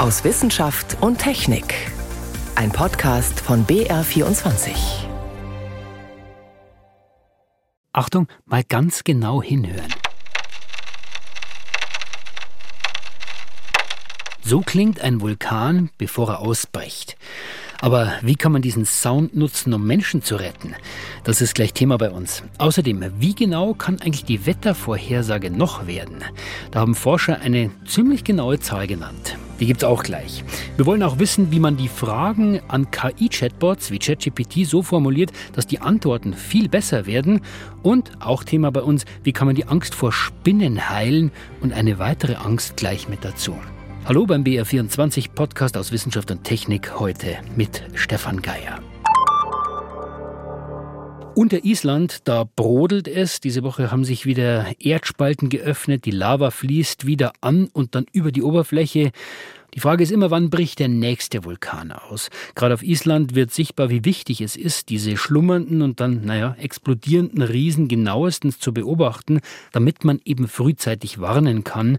aus Wissenschaft und Technik. Ein Podcast von BR24. Achtung, mal ganz genau hinhören. So klingt ein Vulkan, bevor er ausbricht. Aber wie kann man diesen Sound nutzen, um Menschen zu retten? Das ist gleich Thema bei uns. Außerdem, wie genau kann eigentlich die Wettervorhersage noch werden? Da haben Forscher eine ziemlich genaue Zahl genannt. Die gibt's auch gleich. Wir wollen auch wissen, wie man die Fragen an KI-Chatbots wie ChatGPT so formuliert, dass die Antworten viel besser werden. Und auch Thema bei uns, wie kann man die Angst vor Spinnen heilen und eine weitere Angst gleich mit dazu. Hallo beim BR24 Podcast aus Wissenschaft und Technik heute mit Stefan Geier. Unter Island, da brodelt es. Diese Woche haben sich wieder Erdspalten geöffnet. Die Lava fließt wieder an und dann über die Oberfläche. Die Frage ist immer, wann bricht der nächste Vulkan aus? Gerade auf Island wird sichtbar, wie wichtig es ist, diese schlummernden und dann, naja, explodierenden Riesen genauestens zu beobachten, damit man eben frühzeitig warnen kann.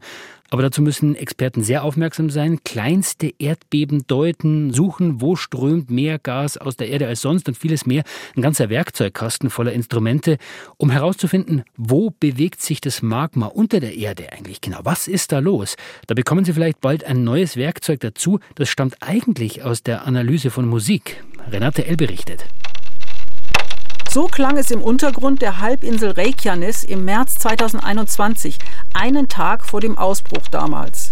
Aber dazu müssen Experten sehr aufmerksam sein, kleinste Erdbeben deuten, suchen, wo strömt mehr Gas aus der Erde als sonst und vieles mehr. Ein ganzer Werkzeugkasten voller Instrumente, um herauszufinden, wo bewegt sich das Magma unter der Erde eigentlich genau. Was ist da los? Da bekommen Sie vielleicht bald ein neues Werkzeug dazu. Das stammt eigentlich aus der Analyse von Musik. Renate L. berichtet. So klang es im Untergrund der Halbinsel Reykjanes im März 2021, einen Tag vor dem Ausbruch damals.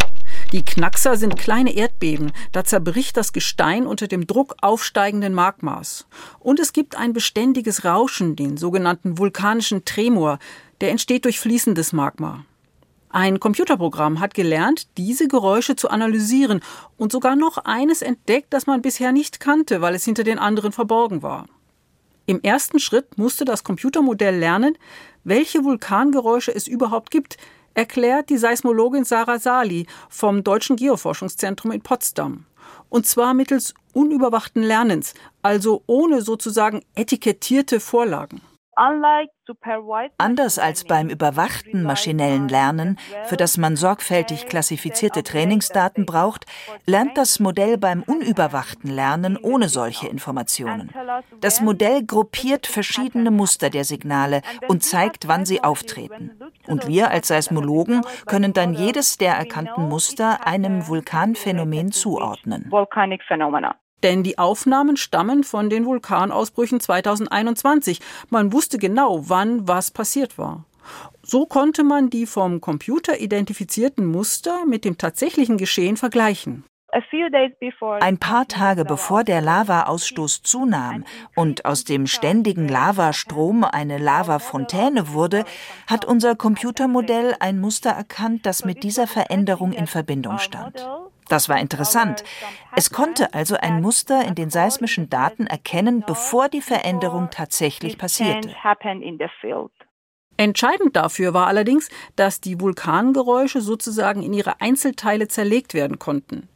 Die Knackser sind kleine Erdbeben, da zerbricht das Gestein unter dem Druck aufsteigenden Magmas. Und es gibt ein beständiges Rauschen, den sogenannten vulkanischen Tremor, der entsteht durch fließendes Magma. Ein Computerprogramm hat gelernt, diese Geräusche zu analysieren und sogar noch eines entdeckt, das man bisher nicht kannte, weil es hinter den anderen verborgen war. Im ersten Schritt musste das Computermodell lernen, welche Vulkangeräusche es überhaupt gibt, erklärt die Seismologin Sarah Sali vom Deutschen Geoforschungszentrum in Potsdam. Und zwar mittels unüberwachten Lernens, also ohne sozusagen etikettierte Vorlagen. Anders als beim überwachten maschinellen Lernen, für das man sorgfältig klassifizierte Trainingsdaten braucht, lernt das Modell beim unüberwachten Lernen ohne solche Informationen. Das Modell gruppiert verschiedene Muster der Signale und zeigt, wann sie auftreten. Und wir als Seismologen können dann jedes der erkannten Muster einem Vulkanphänomen zuordnen. Denn die Aufnahmen stammen von den Vulkanausbrüchen 2021. Man wusste genau, wann was passiert war. So konnte man die vom Computer identifizierten Muster mit dem tatsächlichen Geschehen vergleichen. Ein paar Tage bevor der Lavaausstoß zunahm und aus dem ständigen Lavastrom eine Lavafontäne wurde, hat unser Computermodell ein Muster erkannt, das mit dieser Veränderung in Verbindung stand. Das war interessant. Es konnte also ein Muster in den seismischen Daten erkennen, bevor die Veränderung tatsächlich passierte. Entscheidend dafür war allerdings, dass die Vulkangeräusche sozusagen in ihre Einzelteile zerlegt werden konnten.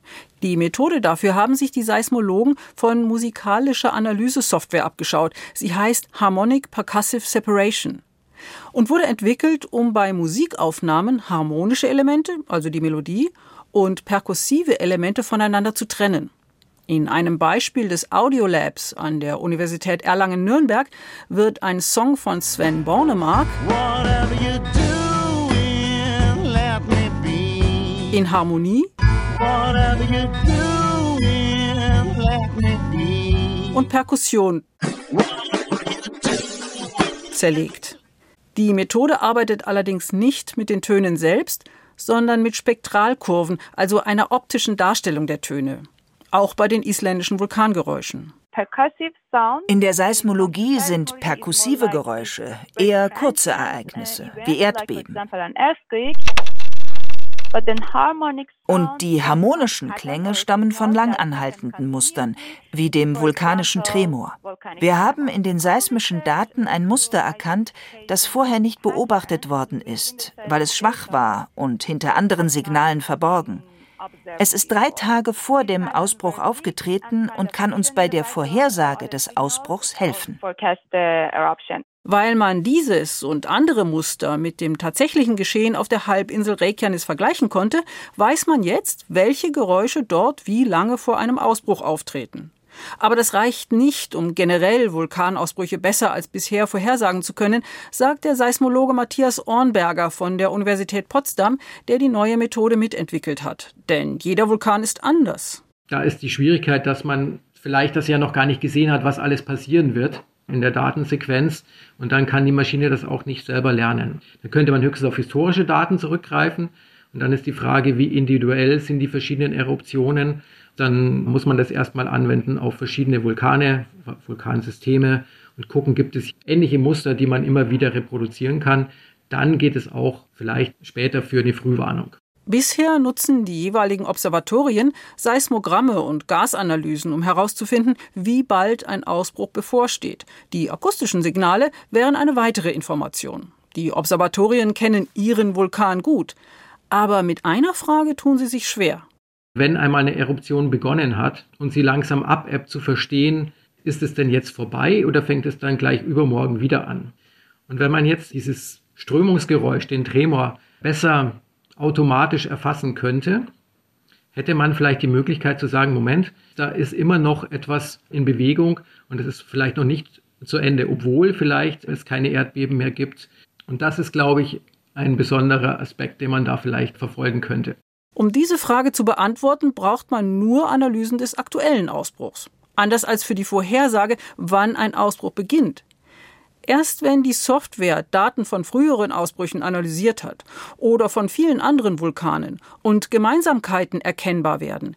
Die Methode dafür haben sich die Seismologen von musikalischer Analyse-Software abgeschaut. Sie heißt Harmonic Percussive Separation und wurde entwickelt, um bei Musikaufnahmen harmonische Elemente, also die Melodie, und perkussive Elemente voneinander zu trennen. In einem Beispiel des Audiolabs an der Universität Erlangen-Nürnberg wird ein Song von Sven Bornemark in Harmonie und Perkussion zerlegt. Die Methode arbeitet allerdings nicht mit den Tönen selbst, sondern mit Spektralkurven, also einer optischen Darstellung der Töne. Auch bei den isländischen Vulkangeräuschen. In der Seismologie sind perkussive Geräusche eher kurze Ereignisse, wie Erdbeben. Und die harmonischen Klänge stammen von langanhaltenden Mustern, wie dem vulkanischen Tremor. Wir haben in den seismischen Daten ein Muster erkannt, das vorher nicht beobachtet worden ist, weil es schwach war und hinter anderen Signalen verborgen. Es ist drei Tage vor dem Ausbruch aufgetreten und kann uns bei der Vorhersage des Ausbruchs helfen. Weil man dieses und andere Muster mit dem tatsächlichen Geschehen auf der Halbinsel Reykjanes vergleichen konnte, weiß man jetzt, welche Geräusche dort wie lange vor einem Ausbruch auftreten. Aber das reicht nicht, um generell Vulkanausbrüche besser als bisher vorhersagen zu können, sagt der Seismologe Matthias Ornberger von der Universität Potsdam, der die neue Methode mitentwickelt hat. Denn jeder Vulkan ist anders. Da ist die Schwierigkeit, dass man vielleicht das ja noch gar nicht gesehen hat, was alles passieren wird in der Datensequenz und dann kann die Maschine das auch nicht selber lernen. Da könnte man höchstens auf historische Daten zurückgreifen und dann ist die Frage, wie individuell sind die verschiedenen Eruptionen. Dann muss man das erstmal anwenden auf verschiedene Vulkane, Vulkansysteme und gucken, gibt es ähnliche Muster, die man immer wieder reproduzieren kann. Dann geht es auch vielleicht später für eine Frühwarnung. Bisher nutzen die jeweiligen Observatorien Seismogramme und Gasanalysen, um herauszufinden, wie bald ein Ausbruch bevorsteht. Die akustischen Signale wären eine weitere Information. Die Observatorien kennen ihren Vulkan gut, aber mit einer Frage tun sie sich schwer. Wenn einmal eine Eruption begonnen hat und sie langsam abebbt, zu verstehen, ist es denn jetzt vorbei oder fängt es dann gleich übermorgen wieder an? Und wenn man jetzt dieses Strömungsgeräusch, den Tremor, besser automatisch erfassen könnte, hätte man vielleicht die Möglichkeit zu sagen, Moment, da ist immer noch etwas in Bewegung und es ist vielleicht noch nicht zu Ende, obwohl vielleicht es keine Erdbeben mehr gibt. Und das ist, glaube ich, ein besonderer Aspekt, den man da vielleicht verfolgen könnte. Um diese Frage zu beantworten, braucht man nur Analysen des aktuellen Ausbruchs. Anders als für die Vorhersage, wann ein Ausbruch beginnt. Erst wenn die Software Daten von früheren Ausbrüchen analysiert hat oder von vielen anderen Vulkanen und Gemeinsamkeiten erkennbar werden,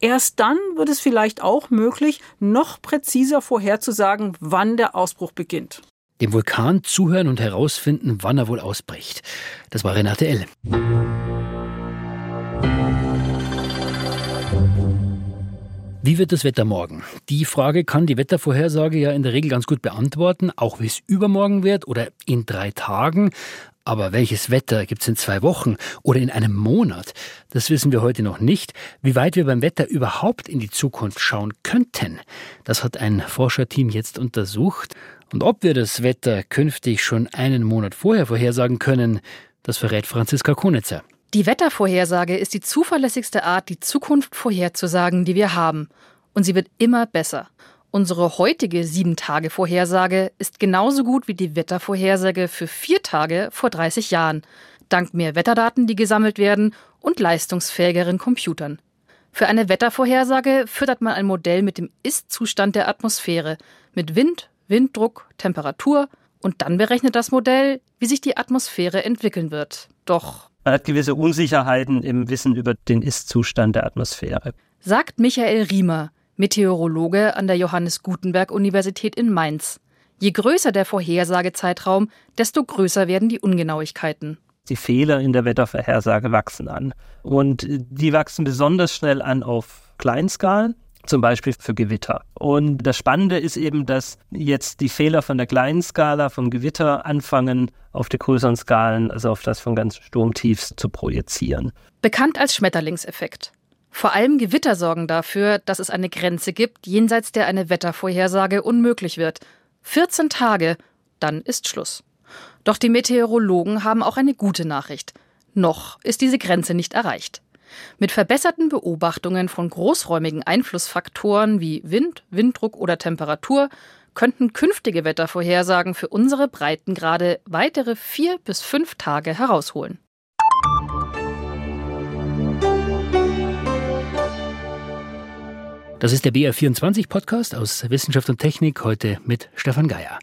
erst dann wird es vielleicht auch möglich, noch präziser vorherzusagen, wann der Ausbruch beginnt. Dem Vulkan zuhören und herausfinden, wann er wohl ausbricht. Das war Renate L. Wie wird das Wetter morgen? Die Frage kann die Wettervorhersage ja in der Regel ganz gut beantworten, auch wie es übermorgen wird oder in drei Tagen. Aber welches Wetter gibt es in zwei Wochen oder in einem Monat? Das wissen wir heute noch nicht. Wie weit wir beim Wetter überhaupt in die Zukunft schauen könnten, das hat ein Forscherteam jetzt untersucht. Und ob wir das Wetter künftig schon einen Monat vorher vorhersagen können, das verrät Franziska Konitzer. Die Wettervorhersage ist die zuverlässigste Art, die Zukunft vorherzusagen, die wir haben. Und sie wird immer besser. Unsere heutige Sieben-Tage-Vorhersage ist genauso gut wie die Wettervorhersage für vier Tage vor 30 Jahren, dank mehr Wetterdaten, die gesammelt werden und leistungsfähigeren Computern. Für eine Wettervorhersage füttert man ein Modell mit dem Ist-Zustand der Atmosphäre, mit Wind, Winddruck, Temperatur und dann berechnet das Modell, wie sich die Atmosphäre entwickeln wird. Doch man hat gewisse Unsicherheiten im Wissen über den Ist-Zustand der Atmosphäre. Sagt Michael Riemer, Meteorologe an der Johannes Gutenberg Universität in Mainz. Je größer der Vorhersagezeitraum, desto größer werden die Ungenauigkeiten. Die Fehler in der Wettervorhersage wachsen an. Und die wachsen besonders schnell an auf Kleinskalen zum Beispiel für Gewitter. Und das Spannende ist eben, dass jetzt die Fehler von der kleinen Skala vom Gewitter anfangen, auf die größeren Skalen, also auf das von ganz Sturmtiefs zu projizieren. Bekannt als Schmetterlingseffekt. Vor allem Gewitter sorgen dafür, dass es eine Grenze gibt, jenseits der eine Wettervorhersage unmöglich wird. 14 Tage, dann ist Schluss. Doch die Meteorologen haben auch eine gute Nachricht. Noch ist diese Grenze nicht erreicht. Mit verbesserten Beobachtungen von großräumigen Einflussfaktoren wie Wind, Winddruck oder Temperatur könnten künftige Wettervorhersagen für unsere Breitengrade weitere vier bis fünf Tage herausholen. Das ist der BR24-Podcast aus Wissenschaft und Technik, heute mit Stefan Geier.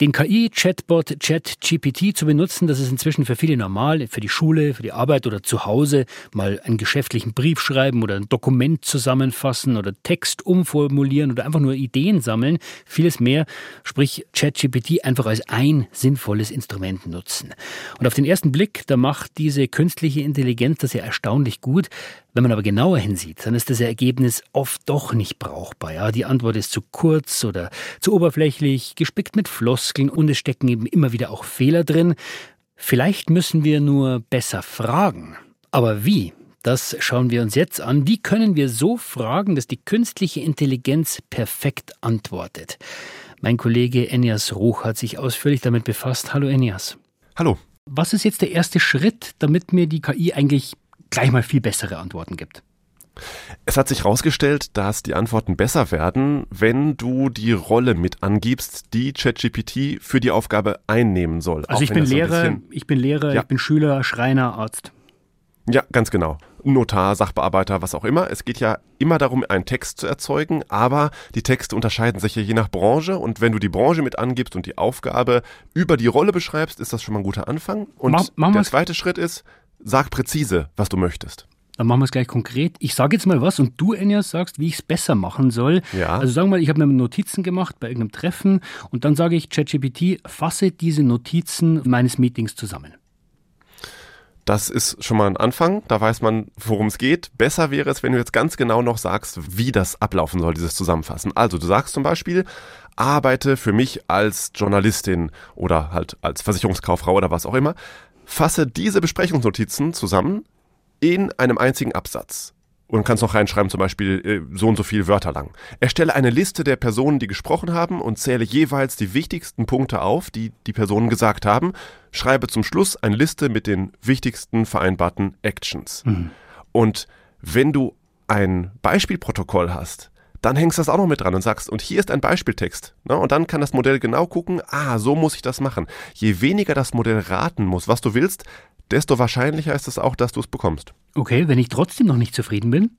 Den KI-Chatbot ChatGPT zu benutzen, das ist inzwischen für viele normal, für die Schule, für die Arbeit oder zu Hause mal einen geschäftlichen Brief schreiben oder ein Dokument zusammenfassen oder Text umformulieren oder einfach nur Ideen sammeln, vieles mehr, sprich ChatGPT einfach als ein sinnvolles Instrument nutzen. Und auf den ersten Blick, da macht diese künstliche Intelligenz das ja erstaunlich gut. Wenn man aber genauer hinsieht, dann ist das Ergebnis oft doch nicht brauchbar. Ja, die Antwort ist zu kurz oder zu oberflächlich, gespickt mit Floskeln und es stecken eben immer wieder auch Fehler drin. Vielleicht müssen wir nur besser fragen. Aber wie? Das schauen wir uns jetzt an. Wie können wir so fragen, dass die künstliche Intelligenz perfekt antwortet? Mein Kollege Enias Ruch hat sich ausführlich damit befasst. Hallo Enias. Hallo. Was ist jetzt der erste Schritt, damit mir die KI eigentlich gleich mal viel bessere Antworten gibt? Es hat sich herausgestellt, dass die Antworten besser werden, wenn du die Rolle mit angibst, die ChatGPT für die Aufgabe einnehmen soll. Also ich bin, Lehrer, ich bin Lehrer, ja. ich bin Schüler, Schreiner, Arzt. Ja, ganz genau. Notar, Sachbearbeiter, was auch immer. Es geht ja immer darum, einen Text zu erzeugen, aber die Texte unterscheiden sich ja je nach Branche und wenn du die Branche mit angibst und die Aufgabe über die Rolle beschreibst, ist das schon mal ein guter Anfang. Und Mach, der zweite Schritt ist, sag präzise, was du möchtest. Dann machen wir es gleich konkret. Ich sage jetzt mal was und du, Enya, sagst, wie ich es besser machen soll. Ja. Also sagen wir mal, ich habe mir Notizen gemacht bei irgendeinem Treffen und dann sage ich ChatGPT, fasse diese Notizen meines Meetings zusammen. Das ist schon mal ein Anfang, da weiß man, worum es geht. Besser wäre es, wenn du jetzt ganz genau noch sagst, wie das ablaufen soll, dieses Zusammenfassen. Also du sagst zum Beispiel, arbeite für mich als Journalistin oder halt als Versicherungskauffrau oder was auch immer. Fasse diese Besprechungsnotizen zusammen in einem einzigen Absatz. Und kannst noch reinschreiben, zum Beispiel äh, so und so viele Wörter lang. Erstelle eine Liste der Personen, die gesprochen haben und zähle jeweils die wichtigsten Punkte auf, die die Personen gesagt haben. Schreibe zum Schluss eine Liste mit den wichtigsten vereinbarten Actions. Mhm. Und wenn du ein Beispielprotokoll hast, dann hängst du das auch noch mit dran und sagst, und hier ist ein Beispieltext. Ne? Und dann kann das Modell genau gucken, ah, so muss ich das machen. Je weniger das Modell raten muss, was du willst, desto wahrscheinlicher ist es auch, dass du es bekommst. Okay, wenn ich trotzdem noch nicht zufrieden bin?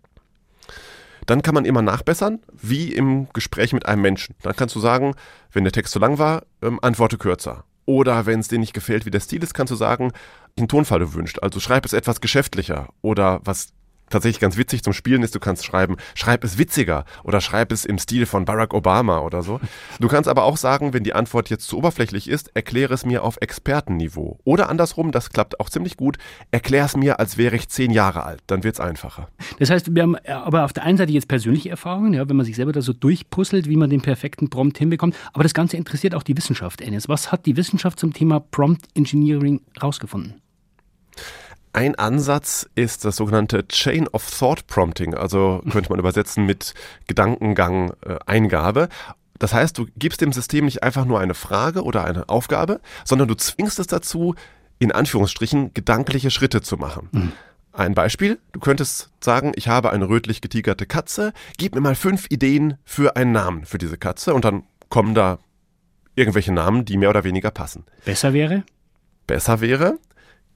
Dann kann man immer nachbessern, wie im Gespräch mit einem Menschen. Dann kannst du sagen, wenn der Text zu lang war, ähm, antworte kürzer. Oder wenn es dir nicht gefällt, wie der Stil ist, kannst du sagen, einen Tonfall du wünscht. Also schreib es etwas geschäftlicher. Oder was tatsächlich ganz witzig zum Spielen ist, du kannst schreiben, schreib es witziger oder schreib es im Stil von Barack Obama oder so. Du kannst aber auch sagen, wenn die Antwort jetzt zu oberflächlich ist, erkläre es mir auf Expertenniveau. Oder andersrum, das klappt auch ziemlich gut, erklär es mir, als wäre ich zehn Jahre alt. Dann wird's einfacher. Das heißt, wir haben aber auf der einen Seite jetzt persönliche Erfahrungen, ja, wenn man sich selber da so durchpuzzelt, wie man den perfekten Prompt hinbekommt. Aber das Ganze interessiert auch die Wissenschaft, Ennis. Was hat die Wissenschaft zum Thema Prompt Engineering rausgefunden? Ein Ansatz ist das sogenannte Chain of Thought Prompting, also könnte man übersetzen mit Gedankengang äh, Eingabe. Das heißt, du gibst dem System nicht einfach nur eine Frage oder eine Aufgabe, sondern du zwingst es dazu, in Anführungsstrichen gedankliche Schritte zu machen. Mhm. Ein Beispiel, du könntest sagen, ich habe eine rötlich getigerte Katze, gib mir mal fünf Ideen für einen Namen für diese Katze und dann kommen da irgendwelche Namen, die mehr oder weniger passen. Besser wäre? Besser wäre,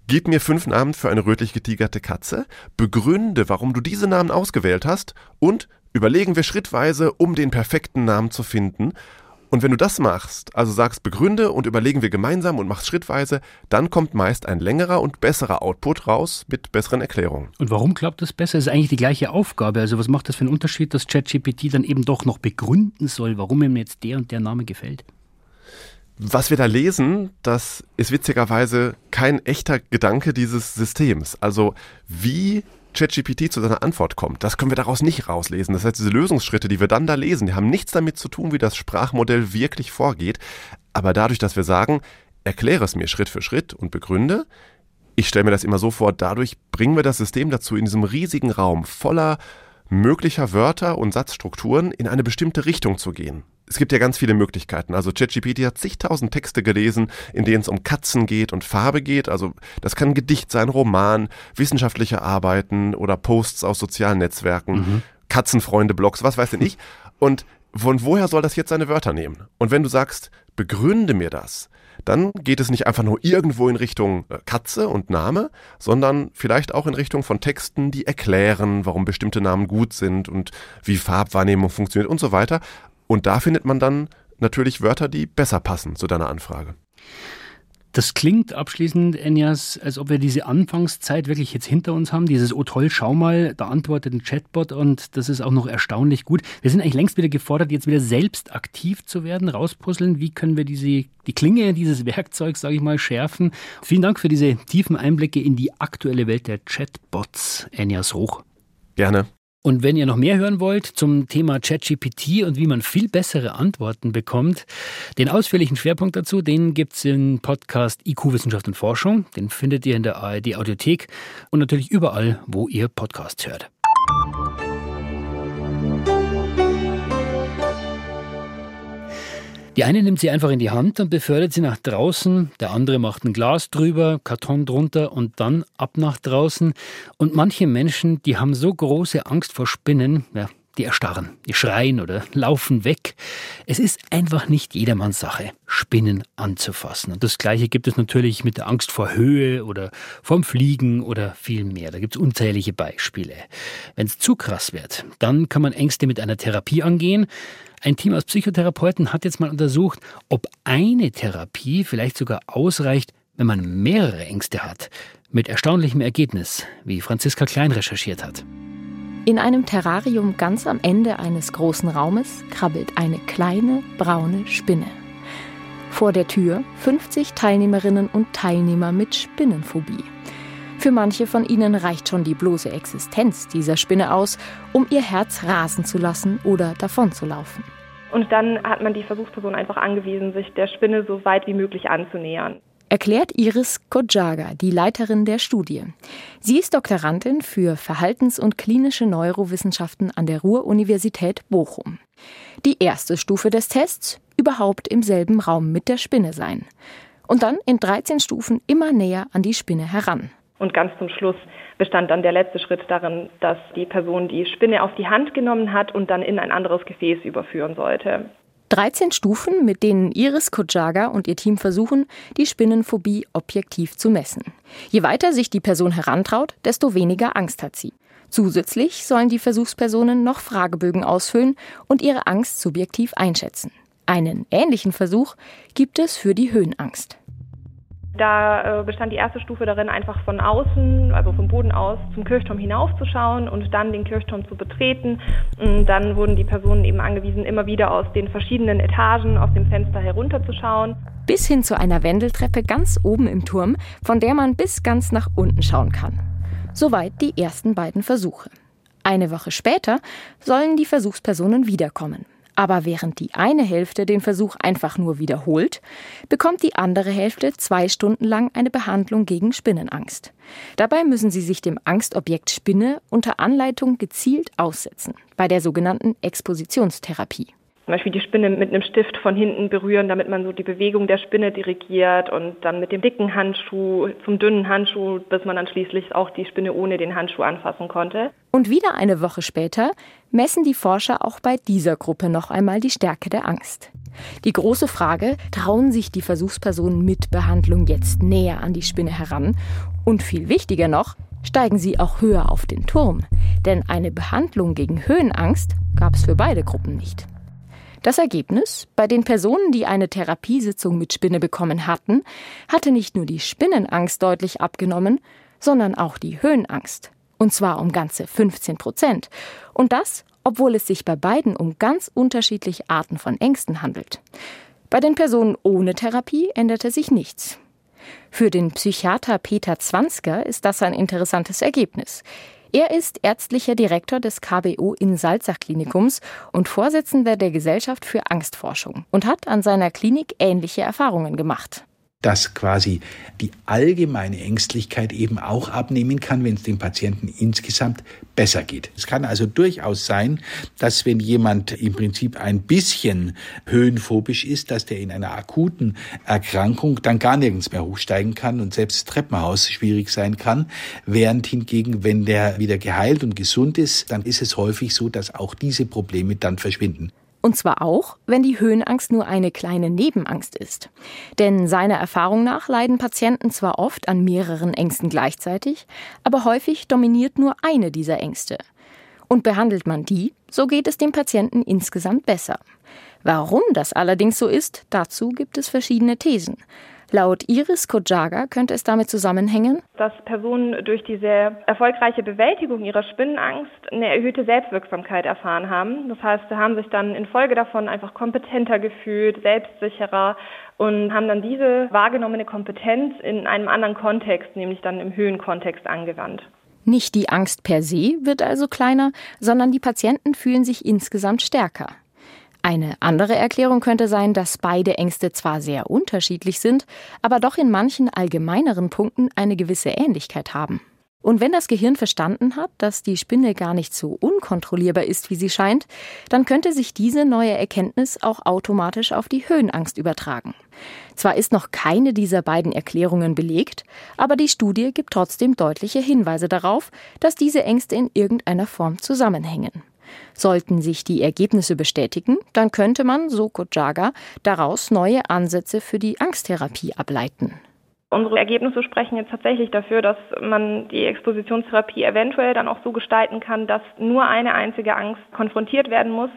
Gib mir fünf Namen für eine rötlich getigerte Katze, begründe, warum du diese Namen ausgewählt hast und überlegen wir schrittweise, um den perfekten Namen zu finden. Und wenn du das machst, also sagst begründe und überlegen wir gemeinsam und machst schrittweise, dann kommt meist ein längerer und besserer Output raus mit besseren Erklärungen. Und warum klappt das besser? Es ist eigentlich die gleiche Aufgabe. Also was macht das für einen Unterschied, dass ChatGPT dann eben doch noch begründen soll, warum ihm jetzt der und der Name gefällt? Was wir da lesen, das ist witzigerweise kein echter Gedanke dieses Systems. Also wie ChatGPT zu seiner Antwort kommt, das können wir daraus nicht rauslesen. Das heißt, diese Lösungsschritte, die wir dann da lesen, die haben nichts damit zu tun, wie das Sprachmodell wirklich vorgeht. Aber dadurch, dass wir sagen, erkläre es mir Schritt für Schritt und begründe, ich stelle mir das immer so vor, dadurch bringen wir das System dazu, in diesem riesigen Raum voller möglicher Wörter und Satzstrukturen in eine bestimmte Richtung zu gehen es gibt ja ganz viele Möglichkeiten. Also ChatGPT hat zigtausend Texte gelesen, in denen es um Katzen geht und Farbe geht. Also das kann Gedicht sein, Roman, wissenschaftliche Arbeiten oder Posts aus sozialen Netzwerken, mhm. Katzenfreunde, Blogs, was weiß denn ich. Und von woher soll das jetzt seine Wörter nehmen? Und wenn du sagst, begründe mir das, dann geht es nicht einfach nur irgendwo in Richtung äh, Katze und Name, sondern vielleicht auch in Richtung von Texten, die erklären, warum bestimmte Namen gut sind und wie Farbwahrnehmung funktioniert und so weiter. Und da findet man dann natürlich Wörter, die besser passen zu deiner Anfrage. Das klingt abschließend, Enjas, als ob wir diese Anfangszeit wirklich jetzt hinter uns haben. Dieses Oh toll, schau mal, da antwortet ein Chatbot und das ist auch noch erstaunlich gut. Wir sind eigentlich längst wieder gefordert, jetzt wieder selbst aktiv zu werden, rauspuzzeln. Wie können wir diese, die Klinge dieses Werkzeugs, sage ich mal, schärfen? Vielen Dank für diese tiefen Einblicke in die aktuelle Welt der Chatbots, Enjas Hoch. Gerne. Und wenn ihr noch mehr hören wollt zum Thema ChatGPT und wie man viel bessere Antworten bekommt, den ausführlichen Schwerpunkt dazu, den gibt es im Podcast IQ Wissenschaft und Forschung. Den findet ihr in der ARD Audiothek und natürlich überall, wo ihr Podcasts hört. Die eine nimmt sie einfach in die Hand und befördert sie nach draußen, der andere macht ein Glas drüber, Karton drunter und dann ab nach draußen. Und manche Menschen, die haben so große Angst vor Spinnen, ja, die erstarren, die schreien oder laufen weg. Es ist einfach nicht jedermanns Sache, Spinnen anzufassen. Und das Gleiche gibt es natürlich mit der Angst vor Höhe oder vom Fliegen oder viel mehr. Da gibt es unzählige Beispiele. Wenn es zu krass wird, dann kann man Ängste mit einer Therapie angehen. Ein Team aus Psychotherapeuten hat jetzt mal untersucht, ob eine Therapie vielleicht sogar ausreicht, wenn man mehrere Ängste hat. Mit erstaunlichem Ergebnis, wie Franziska Klein recherchiert hat. In einem Terrarium ganz am Ende eines großen Raumes krabbelt eine kleine braune Spinne. Vor der Tür 50 Teilnehmerinnen und Teilnehmer mit Spinnenphobie. Für manche von ihnen reicht schon die bloße Existenz dieser Spinne aus, um ihr Herz rasen zu lassen oder davonzulaufen. Und dann hat man die Versuchsperson einfach angewiesen, sich der Spinne so weit wie möglich anzunähern erklärt Iris Kojaga, die Leiterin der Studie. Sie ist Doktorandin für Verhaltens- und klinische Neurowissenschaften an der Ruhr-Universität Bochum. Die erste Stufe des Tests überhaupt im selben Raum mit der Spinne sein. Und dann in 13 Stufen immer näher an die Spinne heran. Und ganz zum Schluss bestand dann der letzte Schritt darin, dass die Person die Spinne auf die Hand genommen hat und dann in ein anderes Gefäß überführen sollte. 13 Stufen, mit denen Iris Kojaga und ihr Team versuchen, die Spinnenphobie objektiv zu messen. Je weiter sich die Person herantraut, desto weniger Angst hat sie. Zusätzlich sollen die Versuchspersonen noch Fragebögen ausfüllen und ihre Angst subjektiv einschätzen. Einen ähnlichen Versuch gibt es für die Höhenangst. Da äh, bestand die erste Stufe darin, einfach von außen, also vom Boden aus, zum Kirchturm hinaufzuschauen und dann den Kirchturm zu betreten. Und dann wurden die Personen eben angewiesen, immer wieder aus den verschiedenen Etagen aus dem Fenster herunterzuschauen. Bis hin zu einer Wendeltreppe ganz oben im Turm, von der man bis ganz nach unten schauen kann. Soweit die ersten beiden Versuche. Eine Woche später sollen die Versuchspersonen wiederkommen. Aber während die eine Hälfte den Versuch einfach nur wiederholt, bekommt die andere Hälfte zwei Stunden lang eine Behandlung gegen Spinnenangst. Dabei müssen sie sich dem Angstobjekt Spinne unter Anleitung gezielt aussetzen, bei der sogenannten Expositionstherapie zum Beispiel die Spinne mit einem Stift von hinten berühren, damit man so die Bewegung der Spinne dirigiert und dann mit dem dicken Handschuh zum dünnen Handschuh, bis man dann schließlich auch die Spinne ohne den Handschuh anfassen konnte. Und wieder eine Woche später messen die Forscher auch bei dieser Gruppe noch einmal die Stärke der Angst. Die große Frage, trauen sich die Versuchspersonen mit Behandlung jetzt näher an die Spinne heran? Und viel wichtiger noch, steigen sie auch höher auf den Turm? Denn eine Behandlung gegen Höhenangst gab es für beide Gruppen nicht. Das Ergebnis? Bei den Personen, die eine Therapiesitzung mit Spinne bekommen hatten, hatte nicht nur die Spinnenangst deutlich abgenommen, sondern auch die Höhenangst. Und zwar um ganze 15 Prozent. Und das, obwohl es sich bei beiden um ganz unterschiedliche Arten von Ängsten handelt. Bei den Personen ohne Therapie änderte sich nichts. Für den Psychiater Peter Zwansker ist das ein interessantes Ergebnis. Er ist ärztlicher Direktor des KBO in Salzach Klinikums und Vorsitzender der Gesellschaft für Angstforschung und hat an seiner Klinik ähnliche Erfahrungen gemacht dass quasi die allgemeine Ängstlichkeit eben auch abnehmen kann, wenn es dem Patienten insgesamt besser geht. Es kann also durchaus sein, dass wenn jemand im Prinzip ein bisschen höhenphobisch ist, dass der in einer akuten Erkrankung dann gar nirgends mehr hochsteigen kann und selbst Treppenhaus schwierig sein kann, während hingegen, wenn der wieder geheilt und gesund ist, dann ist es häufig so, dass auch diese Probleme dann verschwinden. Und zwar auch, wenn die Höhenangst nur eine kleine Nebenangst ist. Denn seiner Erfahrung nach leiden Patienten zwar oft an mehreren Ängsten gleichzeitig, aber häufig dominiert nur eine dieser Ängste. Und behandelt man die, so geht es dem Patienten insgesamt besser. Warum das allerdings so ist, dazu gibt es verschiedene Thesen. Laut Iris Kojaga könnte es damit zusammenhängen, dass Personen durch die sehr erfolgreiche Bewältigung ihrer Spinnenangst eine erhöhte Selbstwirksamkeit erfahren haben. Das heißt, sie haben sich dann infolge davon einfach kompetenter gefühlt, selbstsicherer und haben dann diese wahrgenommene Kompetenz in einem anderen Kontext, nämlich dann im Höhenkontext angewandt. Nicht die Angst per se wird also kleiner, sondern die Patienten fühlen sich insgesamt stärker. Eine andere Erklärung könnte sein, dass beide Ängste zwar sehr unterschiedlich sind, aber doch in manchen allgemeineren Punkten eine gewisse Ähnlichkeit haben. Und wenn das Gehirn verstanden hat, dass die Spinne gar nicht so unkontrollierbar ist, wie sie scheint, dann könnte sich diese neue Erkenntnis auch automatisch auf die Höhenangst übertragen. Zwar ist noch keine dieser beiden Erklärungen belegt, aber die Studie gibt trotzdem deutliche Hinweise darauf, dass diese Ängste in irgendeiner Form zusammenhängen. Sollten sich die Ergebnisse bestätigen, dann könnte man, so Kojaga, daraus neue Ansätze für die Angsttherapie ableiten. Unsere Ergebnisse sprechen jetzt tatsächlich dafür, dass man die Expositionstherapie eventuell dann auch so gestalten kann, dass nur eine einzige Angst konfrontiert werden muss,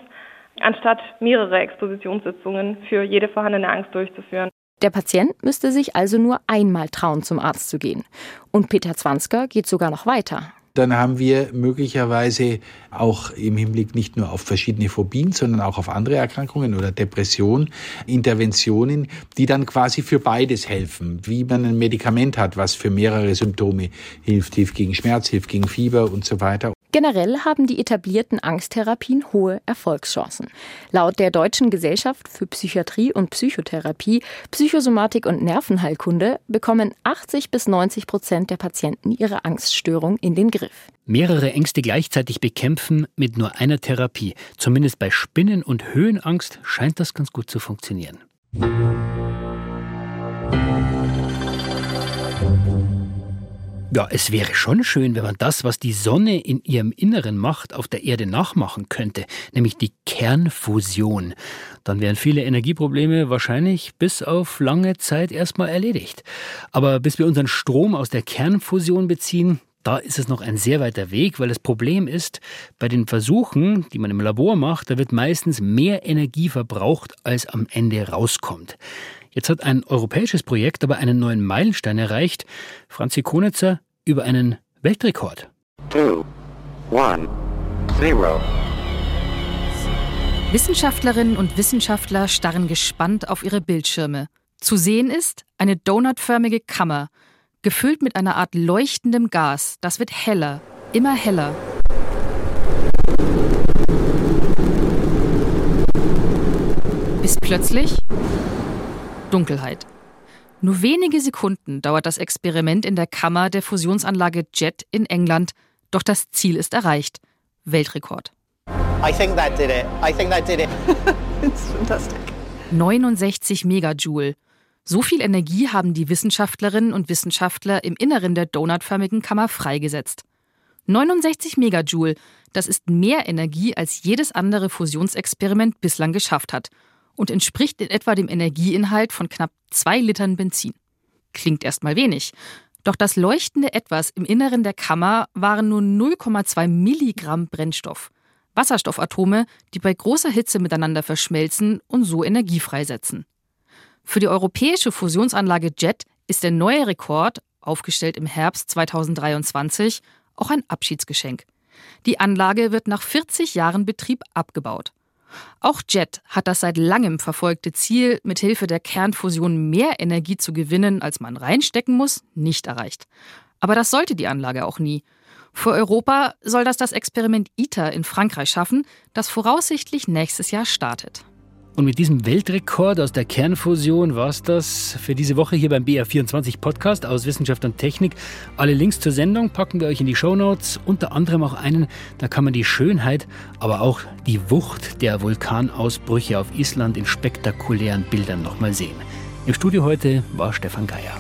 anstatt mehrere Expositionssitzungen für jede vorhandene Angst durchzuführen. Der Patient müsste sich also nur einmal trauen, zum Arzt zu gehen. Und Peter Zwansker geht sogar noch weiter dann haben wir möglicherweise auch im Hinblick nicht nur auf verschiedene Phobien, sondern auch auf andere Erkrankungen oder Depressionen Interventionen, die dann quasi für beides helfen. Wie man ein Medikament hat, was für mehrere Symptome hilft, hilft gegen Schmerz, hilft gegen Fieber und so weiter. Generell haben die etablierten Angsttherapien hohe Erfolgschancen. Laut der Deutschen Gesellschaft für Psychiatrie und Psychotherapie, Psychosomatik und Nervenheilkunde bekommen 80 bis 90 Prozent der Patienten ihre Angststörung in den Griff. Mehrere Ängste gleichzeitig bekämpfen mit nur einer Therapie. Zumindest bei Spinnen- und Höhenangst scheint das ganz gut zu funktionieren. Ja, es wäre schon schön, wenn man das, was die Sonne in ihrem Inneren macht, auf der Erde nachmachen könnte, nämlich die Kernfusion. Dann wären viele Energieprobleme wahrscheinlich bis auf lange Zeit erstmal erledigt. Aber bis wir unseren Strom aus der Kernfusion beziehen, da ist es noch ein sehr weiter Weg, weil das Problem ist, bei den Versuchen, die man im Labor macht, da wird meistens mehr Energie verbraucht, als am Ende rauskommt. Jetzt hat ein europäisches Projekt aber einen neuen Meilenstein erreicht. Franzi Konitzer über einen Weltrekord. Two, one, zero. Wissenschaftlerinnen und Wissenschaftler starren gespannt auf ihre Bildschirme. Zu sehen ist eine donutförmige Kammer, gefüllt mit einer Art leuchtendem Gas. Das wird heller, immer heller. Bis plötzlich Dunkelheit. Nur wenige Sekunden dauert das Experiment in der Kammer der Fusionsanlage JET in England, doch das Ziel ist erreicht. Weltrekord. I think that did it. I think that did it. It's fantastic. 69 Megajoule. So viel Energie haben die Wissenschaftlerinnen und Wissenschaftler im Inneren der donutförmigen Kammer freigesetzt. 69 Megajoule, das ist mehr Energie, als jedes andere Fusionsexperiment bislang geschafft hat und entspricht in etwa dem Energieinhalt von knapp zwei Litern Benzin. Klingt erstmal wenig. Doch das leuchtende Etwas im Inneren der Kammer waren nur 0,2 Milligramm Brennstoff. Wasserstoffatome, die bei großer Hitze miteinander verschmelzen und so Energie freisetzen. Für die europäische Fusionsanlage JET ist der neue Rekord, aufgestellt im Herbst 2023, auch ein Abschiedsgeschenk. Die Anlage wird nach 40 Jahren Betrieb abgebaut. Auch JET hat das seit langem verfolgte Ziel, mithilfe der Kernfusion mehr Energie zu gewinnen, als man reinstecken muss, nicht erreicht. Aber das sollte die Anlage auch nie. Für Europa soll das das Experiment ITER in Frankreich schaffen, das voraussichtlich nächstes Jahr startet. Und mit diesem Weltrekord aus der Kernfusion war es das für diese Woche hier beim BR24 Podcast aus Wissenschaft und Technik. Alle Links zur Sendung packen wir euch in die Show Notes, unter anderem auch einen, da kann man die Schönheit, aber auch die Wucht der Vulkanausbrüche auf Island in spektakulären Bildern nochmal sehen. Im Studio heute war Stefan Geier.